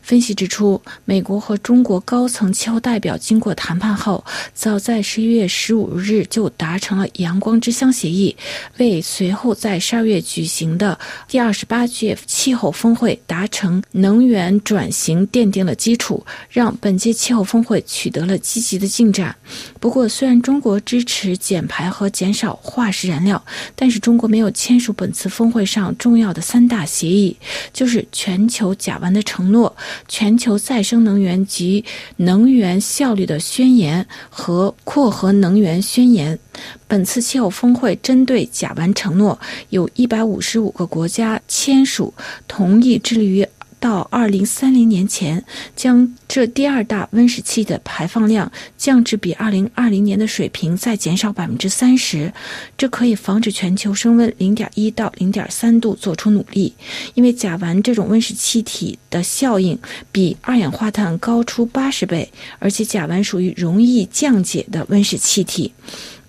分析指出，美国和中国高层气候代表经过谈判后，早在十一月十五日就达成了阳光之乡协议，为随后在十二月举行的第二十八届。气候峰会达成能源转型奠定了基础，让本届气候峰会取得了积极的进展。不过，虽然中国支持减排和减少化石燃料，但是中国没有签署本次峰会上重要的三大协议，就是全球甲烷的承诺、全球再生能源及能源效率的宣言和扩核能源宣言。本次气候峰会针对甲烷承诺，有一百五十五个国家签署同意，致力于到二零三零年前将这第二大温室气的排放量降至比二零二零年的水平再减少百分之三十。这可以防止全球升温零点一到零点三度做出努力。因为甲烷这种温室气体的效应比二氧化碳高出八十倍，而且甲烷属于容易降解的温室气体。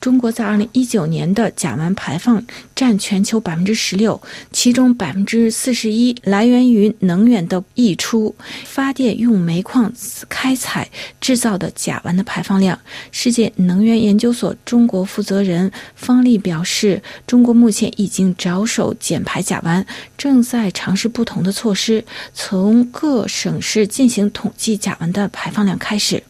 中国在二零一九年的甲烷排放占全球百分之十六，其中百分之四十一来源于能源的溢出，发电用煤矿开采制造的甲烷的排放量。世界能源研究所中国负责人方丽表示，中国目前已经着手减排甲烷，正在尝试不同的措施，从各省市进行统计甲烷的排放量开始。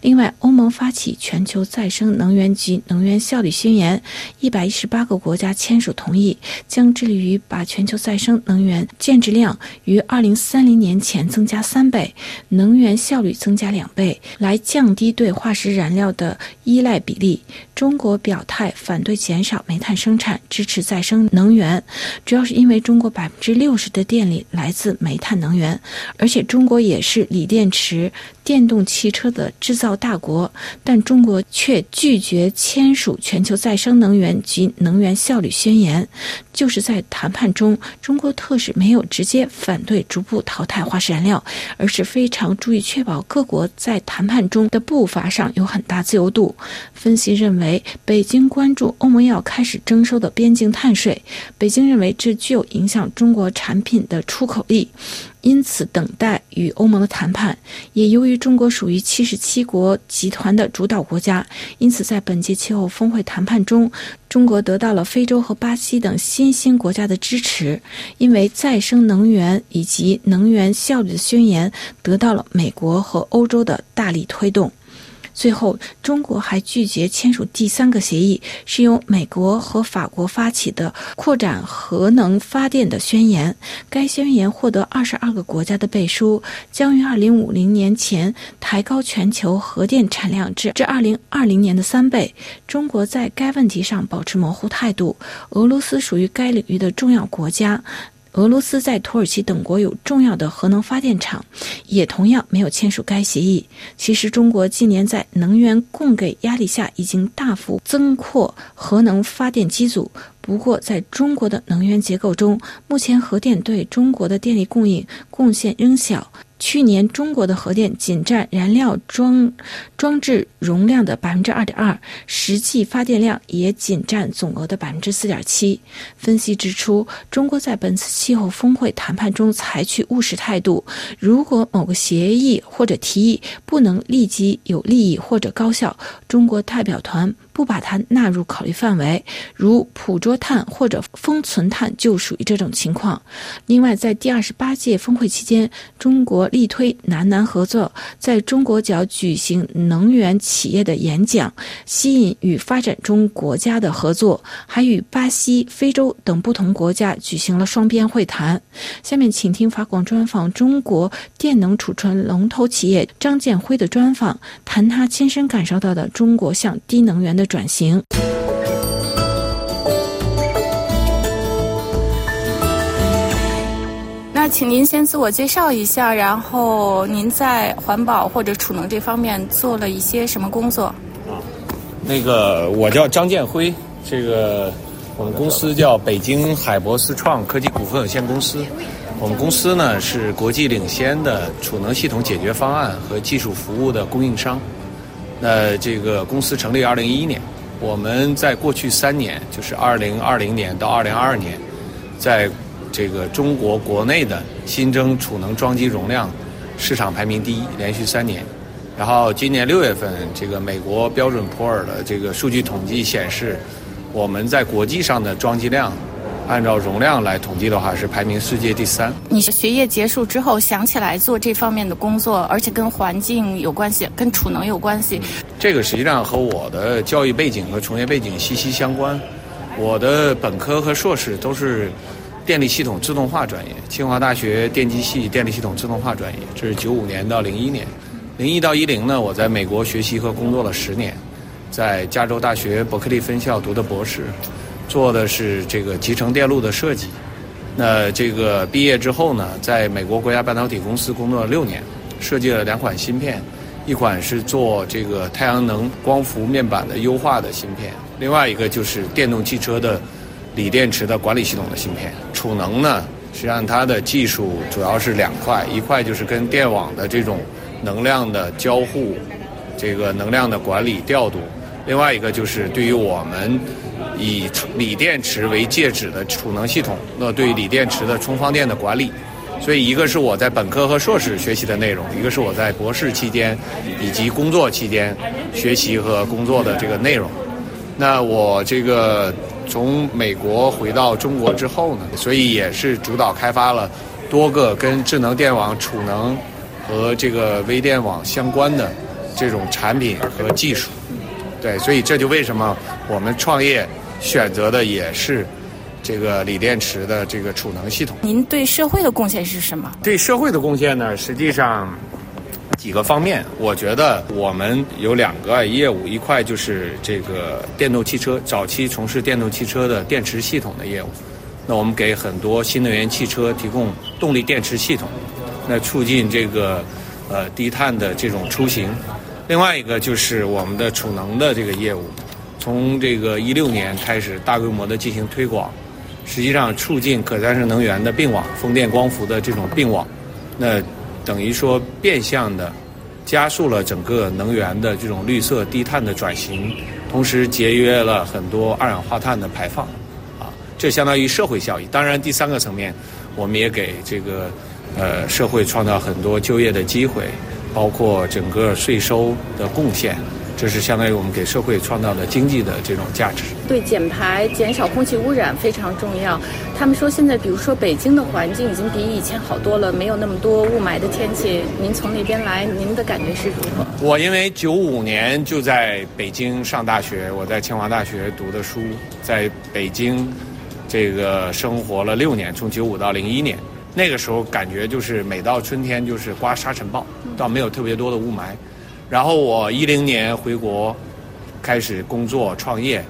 另外，欧盟发起全球再生能源及能源。效率宣言，一百一十八个国家签署。署同意，将致力于把全球再生能源建制量于二零三零年前增加三倍，能源效率增加两倍，来降低对化石燃料的依赖比例。中国表态反对减少煤炭生产，支持再生能源，主要是因为中国百分之六十的电力来自煤炭能源，而且中国也是锂电池、电动汽车的制造大国，但中国却拒绝签署全球再生能源及能源效率宣言。言就是在谈判中，中国特使没有直接反对逐步淘汰化石燃料，而是非常注意确保各国在谈判中的步伐上有很大自由度。分析认为。北京关注欧盟要开始征收的边境碳税，北京认为这具有影响中国产品的出口力，因此等待与欧盟的谈判。也由于中国属于七十七国集团的主导国家，因此在本届气候峰会谈判中，中国得到了非洲和巴西等新兴国家的支持，因为再生能源以及能源效率的宣言得到了美国和欧洲的大力推动。最后，中国还拒绝签署第三个协议，是由美国和法国发起的扩展核能发电的宣言。该宣言获得二十二个国家的背书，将于二零五零年前抬高全球核电产量至至二零二零年的三倍。中国在该问题上保持模糊态度。俄罗斯属于该领域的重要国家。俄罗斯在土耳其等国有重要的核能发电厂，也同样没有签署该协议。其实，中国近年在能源供给压力下，已经大幅增扩核能发电机组。不过，在中国的能源结构中，目前核电对中国的电力供应贡献仍小。去年，中国的核电仅占燃料装装置容量的百分之二点二，实际发电量也仅占总额的百分之四点七。分析指出，中国在本次气候峰会谈判中采取务实态度。如果某个协议或者提议不能立即有利益或者高效，中国代表团。不把它纳入考虑范围，如捕捉碳或者封存碳就属于这种情况。另外，在第二十八届峰会期间，中国力推南南合作，在中国角举行能源企业的演讲，吸引与发展中国家的合作，还与巴西、非洲等不同国家举行了双边会谈。下面请听法广专访中国电能储存龙头企业张建辉的专访，谈他亲身感受到的中国向低能源的。转型。那请您先自我介绍一下，然后您在环保或者储能这方面做了一些什么工作？啊，那个我叫张建辉，这个我们公司叫北京海博思创科技股份有限公司。我们公司呢是国际领先的储能系统解决方案和技术服务的供应商。那这个公司成立二零一一年，我们在过去三年，就是二零二零年到二零二二年，在这个中国国内的新增储能装机容量市场排名第一，连续三年。然后今年六月份，这个美国标准普尔的这个数据统计显示，我们在国际上的装机量。按照容量来统计的话，是排名世界第三。你是学业结束之后想起来做这方面的工作，而且跟环境有关系，跟储能有关系。这个实际上和我的教育背景和从业背景息息相关。我的本科和硕士都是电力系统自动化专业，清华大学电机系电力系统自动化专业。这是九五年到零一年，零一到一零呢，我在美国学习和工作了十年，在加州大学伯克利分校读的博士。做的是这个集成电路的设计，那这个毕业之后呢，在美国国家半导体公司工作了六年，设计了两款芯片，一款是做这个太阳能光伏面板的优化的芯片，另外一个就是电动汽车的锂电池的管理系统的芯片。储能呢，实际上它的技术主要是两块，一块就是跟电网的这种能量的交互，这个能量的管理调度，另外一个就是对于我们。以锂电池为介质的储能系统，那对锂电池的充放电的管理，所以一个是我在本科和硕士学习的内容，一个是我在博士期间以及工作期间学习和工作的这个内容。那我这个从美国回到中国之后呢，所以也是主导开发了多个跟智能电网储能和这个微电网相关的这种产品和技术。对，所以这就为什么我们创业。选择的也是这个锂电池的这个储能系统。您对社会的贡献是什么？对社会的贡献呢，实际上几个方面，我觉得我们有两个业务，一块就是这个电动汽车，早期从事电动汽车的电池系统的业务。那我们给很多新能源汽车提供动力电池系统，那促进这个呃低碳的这种出行。另外一个就是我们的储能的这个业务，从这个一六年开始大规模的进行推广，实际上促进可再生能源的并网，风电光伏的这种并网，那。等于说变相的加速了整个能源的这种绿色低碳的转型，同时节约了很多二氧化碳的排放，啊，这相当于社会效益。当然，第三个层面，我们也给这个呃社会创造很多就业的机会，包括整个税收的贡献。这是相当于我们给社会创造了经济的这种价值。对减排、减少空气污染非常重要。他们说现在，比如说北京的环境已经比以前好多了，没有那么多雾霾的天气。您从那边来，您的感觉是如何？我因为九五年就在北京上大学，我在清华大学读的书，在北京这个生活了六年，从九五到零一年。那个时候感觉就是每到春天就是刮沙尘暴，倒没有特别多的雾霾。然后我一零年回国，开始工作创业。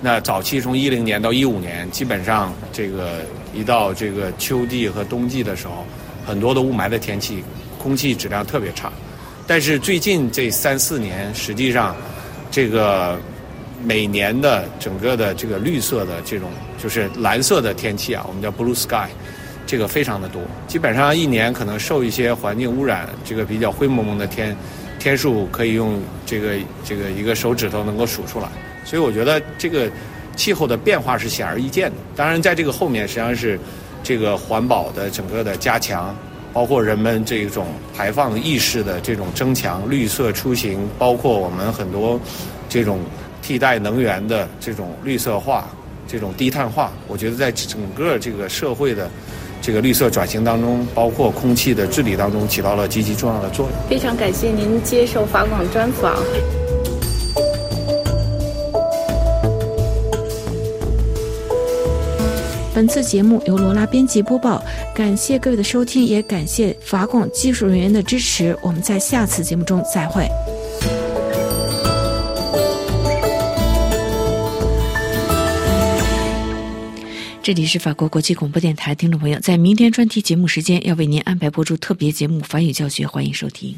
那早期从一零年到一五年，基本上这个一到这个秋季和冬季的时候，很多的雾霾的天气，空气质量特别差。但是最近这三四年，实际上这个每年的整个的这个绿色的这种就是蓝色的天气啊，我们叫 blue sky，这个非常的多。基本上一年可能受一些环境污染，这个比较灰蒙蒙的天。天数可以用这个这个一个手指头能够数出来，所以我觉得这个气候的变化是显而易见的。当然，在这个后面实际上是这个环保的整个的加强，包括人们这种排放意识的这种增强，绿色出行，包括我们很多这种替代能源的这种绿色化、这种低碳化，我觉得在整个这个社会的。这个绿色转型当中，包括空气的治理当中，起到了极其重要的作用。非常感谢您接受法广专访。本次节目由罗拉编辑播报，感谢各位的收听，也感谢法广技术人员的支持。我们在下次节目中再会。这里是法国国际广播电台，听众朋友，在明天专题节目时间要为您安排播出特别节目《法语教学》，欢迎收听。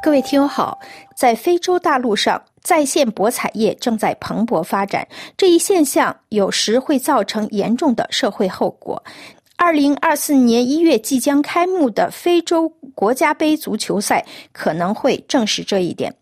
各位听友好，在非洲大陆上，在线博彩业正在蓬勃发展，这一现象有时会造成严重的社会后果。二零二四年一月即将开幕的非洲国家杯足球赛可能会证实这一点。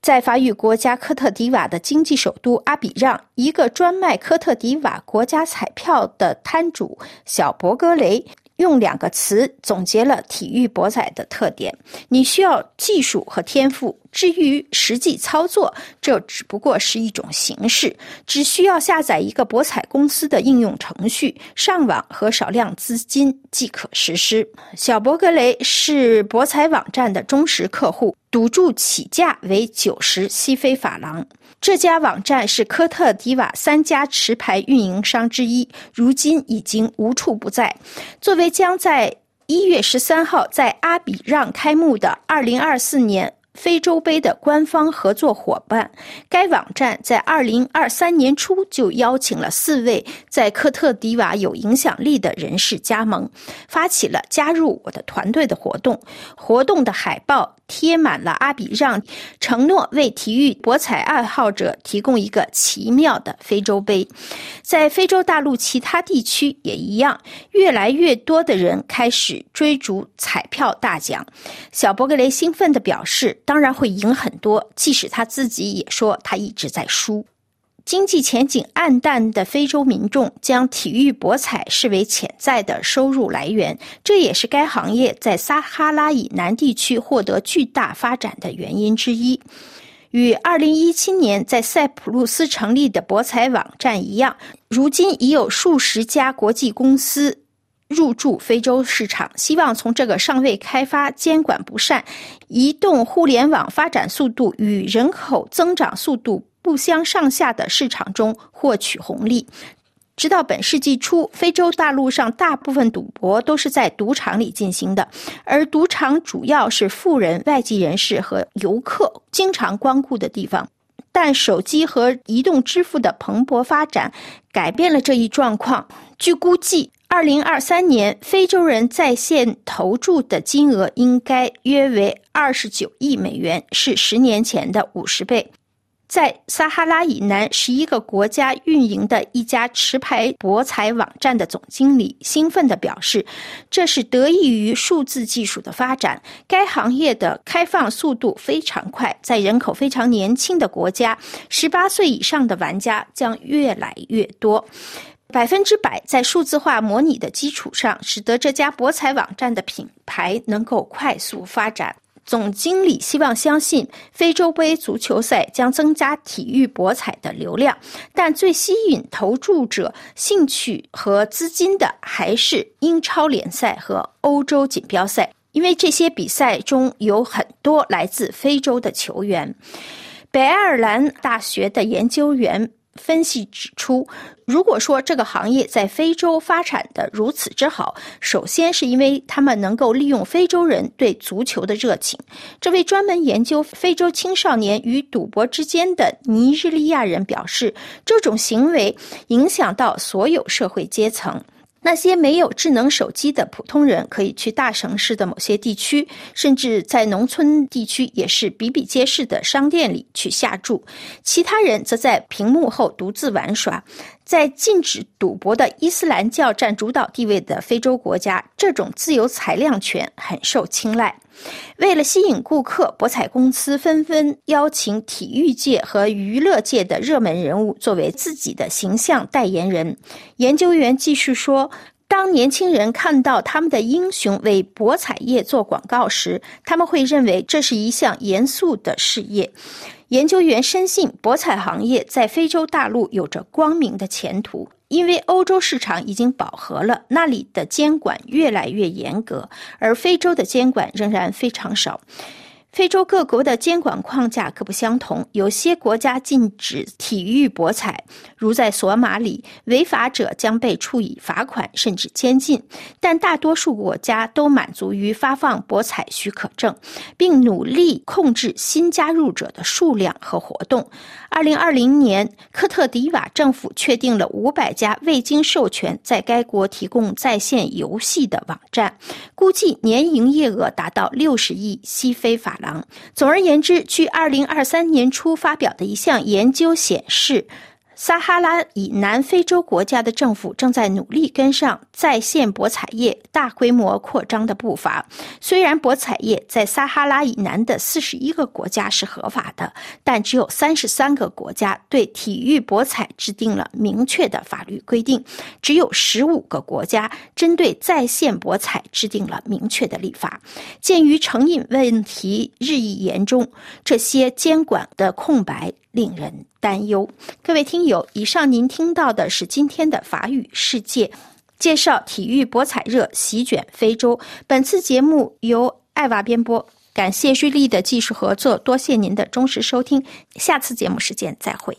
在法语国家科特迪瓦的经济首都阿比让，一个专卖科特迪瓦国家彩票的摊主小博格雷。用两个词总结了体育博彩的特点：你需要技术和天赋，至于实际操作，这只不过是一种形式，只需要下载一个博彩公司的应用程序，上网和少量资金即可实施。小博格雷是博彩网站的忠实客户，赌注起价为九十西非法郎。这家网站是科特迪瓦三家持牌运营商之一，如今已经无处不在。作为将在一月十三号在阿比让开幕的二零二四年。非洲杯的官方合作伙伴，该网站在二零二三年初就邀请了四位在科特迪瓦有影响力的人士加盟，发起了加入我的团队的活动。活动的海报贴满了阿比让，承诺为体育博彩爱好者提供一个奇妙的非洲杯。在非洲大陆其他地区也一样，越来越多的人开始追逐彩票大奖。小博格雷兴奋地表示。当然会赢很多，即使他自己也说他一直在输。经济前景暗淡的非洲民众将体育博彩视为潜在的收入来源，这也是该行业在撒哈拉以南地区获得巨大发展的原因之一。与2017年在塞浦路斯成立的博彩网站一样，如今已有数十家国际公司。入驻非洲市场，希望从这个尚未开发、监管不善、移动互联网发展速度与人口增长速度不相上下的市场中获取红利。直到本世纪初，非洲大陆上大部分赌博都是在赌场里进行的，而赌场主要是富人、外籍人士和游客经常光顾的地方。但手机和移动支付的蓬勃发展改变了这一状况。据估计，二零二三年非洲人在线投注的金额应该约为二十九亿美元，是十年前的五十倍。在撒哈拉以南十一个国家运营的一家持牌博彩网站的总经理兴奋地表示：“这是得益于数字技术的发展。该行业的开放速度非常快，在人口非常年轻的国家，十八岁以上的玩家将越来越多。百分之百在数字化模拟的基础上，使得这家博彩网站的品牌能够快速发展。”总经理希望相信非洲杯足球赛将增加体育博彩的流量，但最吸引投注者兴趣和资金的还是英超联赛和欧洲锦标赛，因为这些比赛中有很多来自非洲的球员。北爱尔兰大学的研究员。分析指出，如果说这个行业在非洲发展的如此之好，首先是因为他们能够利用非洲人对足球的热情。这位专门研究非洲青少年与赌博之间的尼日利亚人表示，这种行为影响到所有社会阶层。那些没有智能手机的普通人可以去大城市的某些地区，甚至在农村地区也是比比皆是的商店里去下注，其他人则在屏幕后独自玩耍。在禁止赌博的伊斯兰教占主导地位的非洲国家，这种自由裁量权很受青睐。为了吸引顾客，博彩公司纷纷邀请体育界和娱乐界的热门人物作为自己的形象代言人。研究员继续说：“当年轻人看到他们的英雄为博彩业做广告时，他们会认为这是一项严肃的事业。”研究员深信，博彩行业在非洲大陆有着光明的前途，因为欧洲市场已经饱和了，那里的监管越来越严格，而非洲的监管仍然非常少。非洲各国的监管框架各不相同，有些国家禁止体育博彩，如在索马里，违法者将被处以罚款甚至监禁；但大多数国家都满足于发放博彩许可证，并努力控制新加入者的数量和活动。二零二零年，科特迪瓦政府确定了五百家未经授权在该国提供在线游戏的网站，估计年营业额达到六十亿西非法郎。总而言之，据二零二三年初发表的一项研究显示。撒哈拉以南非洲国家的政府正在努力跟上在线博彩业大规模扩张的步伐。虽然博彩业在撒哈拉以南的四十一个国家是合法的，但只有三十三个国家对体育博彩制定了明确的法律规定，只有十五个国家针对在线博彩制定了明确的立法。鉴于成瘾问题日益严重，这些监管的空白。令人担忧。各位听友，以上您听到的是今天的法语世界介绍，体育博彩热席卷非洲。本次节目由艾娃编播，感谢瑞丽的技术合作，多谢您的忠实收听。下次节目时间再会。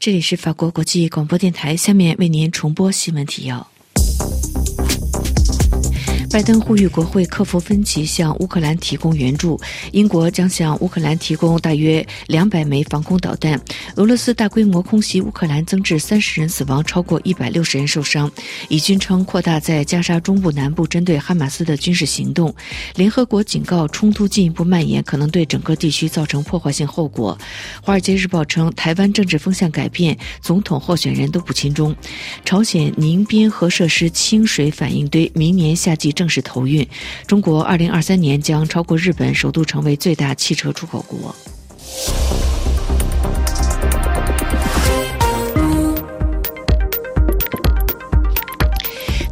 这里是法国国际广播电台，下面为您重播新闻提要。拜登呼吁国会克服分歧，向乌克兰提供援助。英国将向乌克兰提供大约两百枚防空导弹。俄罗斯大规模空袭乌克兰，增至三十人死亡，超过一百六十人受伤。以军称扩大在加沙中部南部针对哈马斯的军事行动。联合国警告，冲突进一步蔓延可能对整个地区造成破坏性后果。华尔街日报称，台湾政治风向改变，总统候选人都不亲中。朝鲜宁边核设施清水反应堆明年夏季。正式投运，中国二零二三年将超过日本，首度成为最大汽车出口国。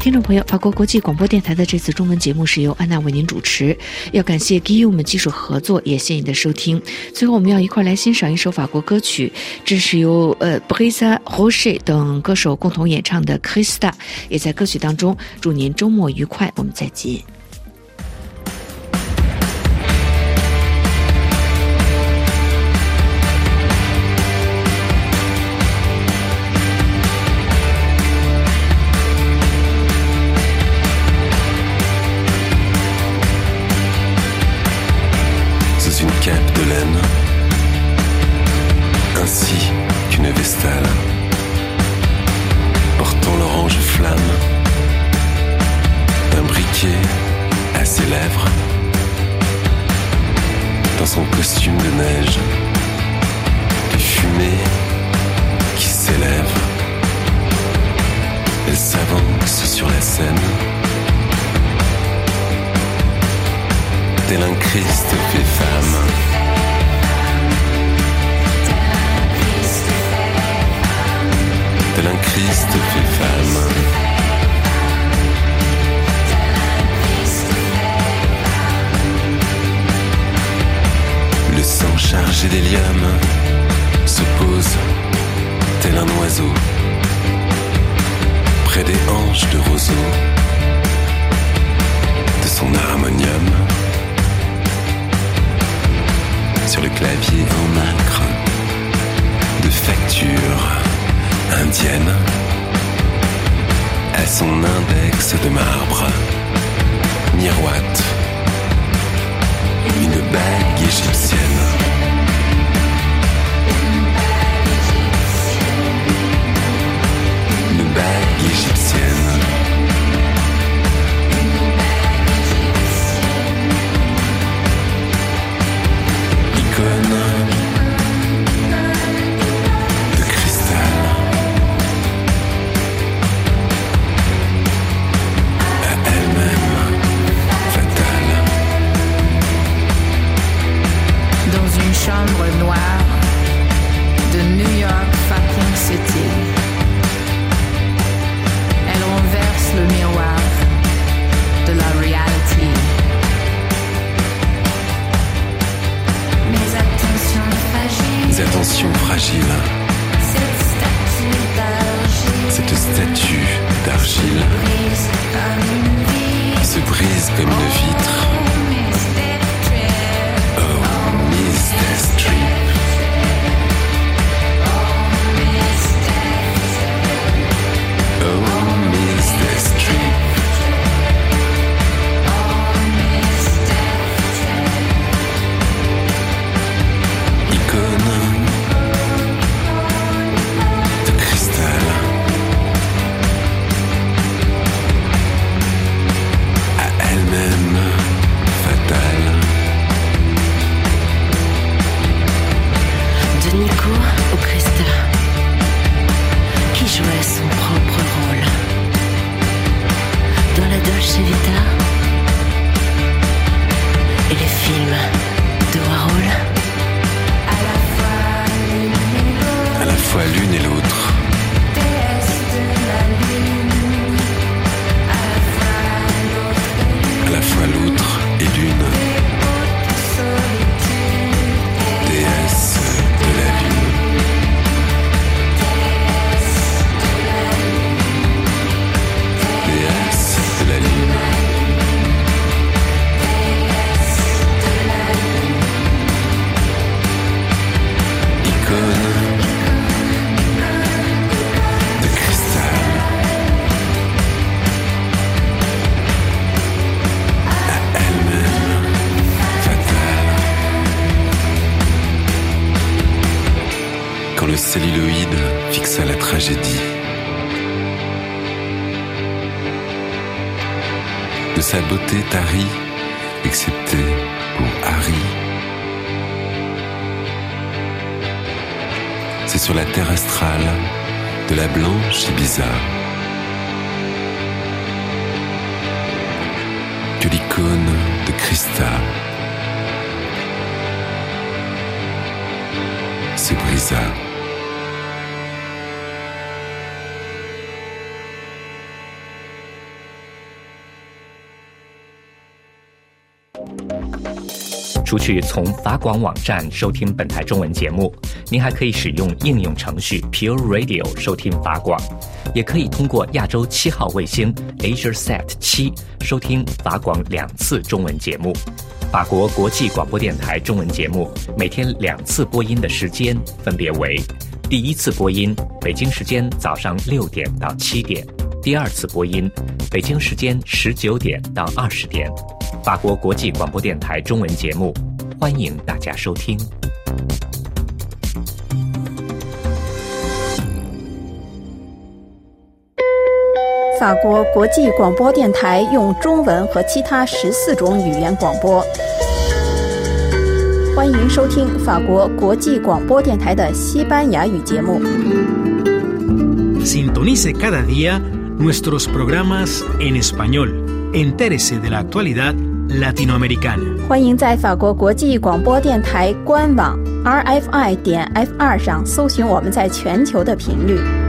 听众朋友，法国国际广播电台的这次中文节目是由安娜为您主持。要感谢 g i l 们技术合作，也谢谢你的收听。最后，我们要一块来欣赏一首法国歌曲，这是由呃 Brisa Roche 等歌手共同演唱的《Krista》，也在歌曲当中祝您周末愉快。我们再见。une cape de laine, ainsi qu'une vestale, portant l'orange flamme, un briquet à ses lèvres, dans son costume de neige, des fumées qui s'élèvent. Elle s'avance sur la scène. tel un Christ fait femme. tel un Christ fait femme. Le sang chargé d'hélium se pose tel un oiseau près des hanches de roseau de son harmonium le clavier en acre de facture indienne, à son index de marbre miroite une bague égyptienne. Une bague égyptienne. night le celluloïde fixa la tragédie. De sa beauté tarie, excepté pour Harry. C'est sur la terre astrale de la blanche Ibiza que l'icône de Christa se brisa. 除去从法广网站收听本台中文节目，您还可以使用应用程序 Pure Radio 收听法广，也可以通过亚洲七号卫星 Asia Sat 七收听法广两次中文节目。法国国际广播电台中文节目每天两次播音的时间分别为：第一次播音北京时间早上六点到七点，第二次播音北京时间十九点到二十点。法国国际广播电台中文节目，欢迎大家收听。法国国际广播电台用中文和其他十四种语言广播。欢迎收听法国国际广播电台的西班牙语节目。Sintonice cada día nuestros programas en español. Entérese de la actualidad Latin American，。欢迎在法国国际广播电台官网 rfi 点 f 二上搜寻我们在全球的频率。